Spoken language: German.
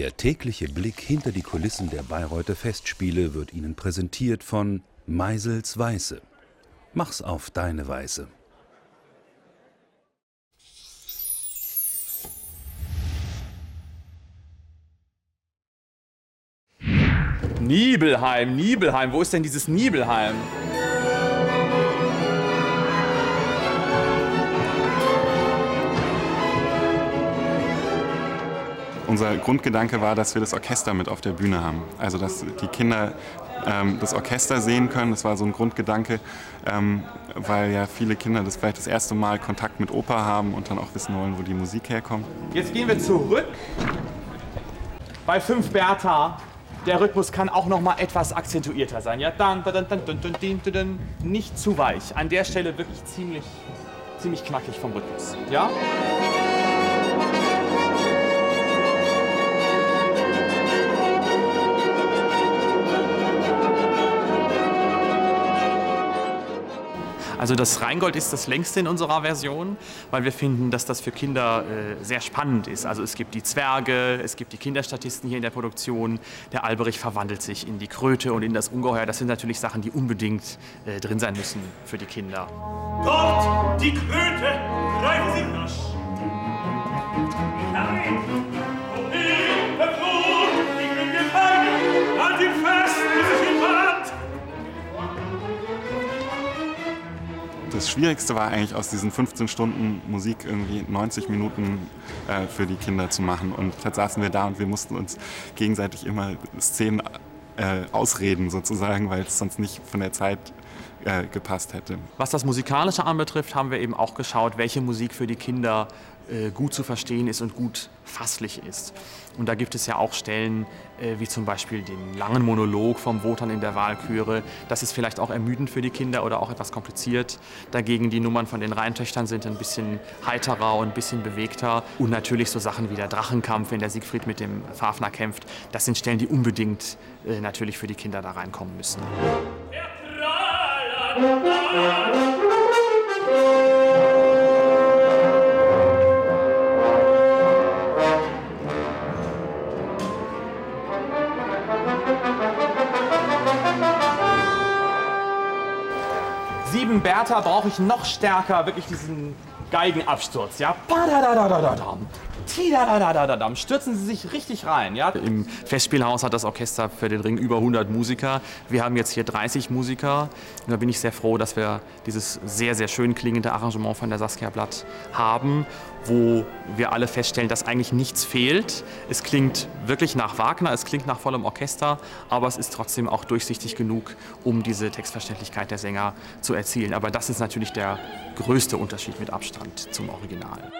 Der tägliche Blick hinter die Kulissen der Bayreuther Festspiele wird Ihnen präsentiert von Meisels Weiße. Mach's auf deine Weise. Nibelheim, Nibelheim, wo ist denn dieses Nibelheim? Unser Grundgedanke war, dass wir das Orchester mit auf der Bühne haben. Also dass die Kinder ähm, das Orchester sehen können. Das war so ein Grundgedanke, ähm, weil ja viele Kinder das vielleicht das erste Mal Kontakt mit Oper haben und dann auch wissen wollen, wo die Musik herkommt. Jetzt gehen wir zurück bei 5 Bertha. Der Rhythmus kann auch noch mal etwas akzentuierter sein. Ja, dann, dann, dann, dann, dann, dann, dann, nicht zu weich. An der Stelle wirklich ziemlich, ziemlich knackig vom Rhythmus. Ja? Also das Rheingold ist das längste in unserer Version, weil wir finden, dass das für Kinder äh, sehr spannend ist. Also es gibt die Zwerge, es gibt die Kinderstatisten hier in der Produktion. Der Alberich verwandelt sich in die Kröte und in das Ungeheuer. Das sind natürlich Sachen, die unbedingt äh, drin sein müssen für die Kinder. Dort die Kröte, greifen Sie rasch. Nein! Das Schwierigste war eigentlich aus diesen 15 Stunden Musik irgendwie 90 Minuten äh, für die Kinder zu machen. Und dann saßen wir da und wir mussten uns gegenseitig immer Szenen äh, ausreden sozusagen, weil es sonst nicht von der Zeit äh, gepasst hätte. Was das Musikalische anbetrifft, haben wir eben auch geschaut, welche Musik für die Kinder gut zu verstehen ist und gut fasslich ist. Und da gibt es ja auch Stellen, äh, wie zum Beispiel den langen Monolog vom Wotan in der Wahlchöre. Das ist vielleicht auch ermüdend für die Kinder oder auch etwas kompliziert. Dagegen die Nummern von den Rheintöchtern sind ein bisschen heiterer und ein bisschen bewegter. Und natürlich so Sachen wie der Drachenkampf, wenn der Siegfried mit dem Fafner kämpft. Das sind Stellen, die unbedingt äh, natürlich für die Kinder da reinkommen müssen. Sieben Bertha brauche ich noch stärker, wirklich diesen Geigenabsturz, ja. Stürzen Sie sich richtig rein. Ja? Im Festspielhaus hat das Orchester für den Ring über 100 Musiker. Wir haben jetzt hier 30 Musiker. Und da bin ich sehr froh, dass wir dieses sehr, sehr schön klingende Arrangement von der Saskia Blatt haben, wo wir alle feststellen, dass eigentlich nichts fehlt. Es klingt wirklich nach Wagner, es klingt nach vollem Orchester, aber es ist trotzdem auch durchsichtig genug, um diese Textverständlichkeit der Sänger zu erzielen. Aber das ist natürlich der größte Unterschied mit Abstand zum Original.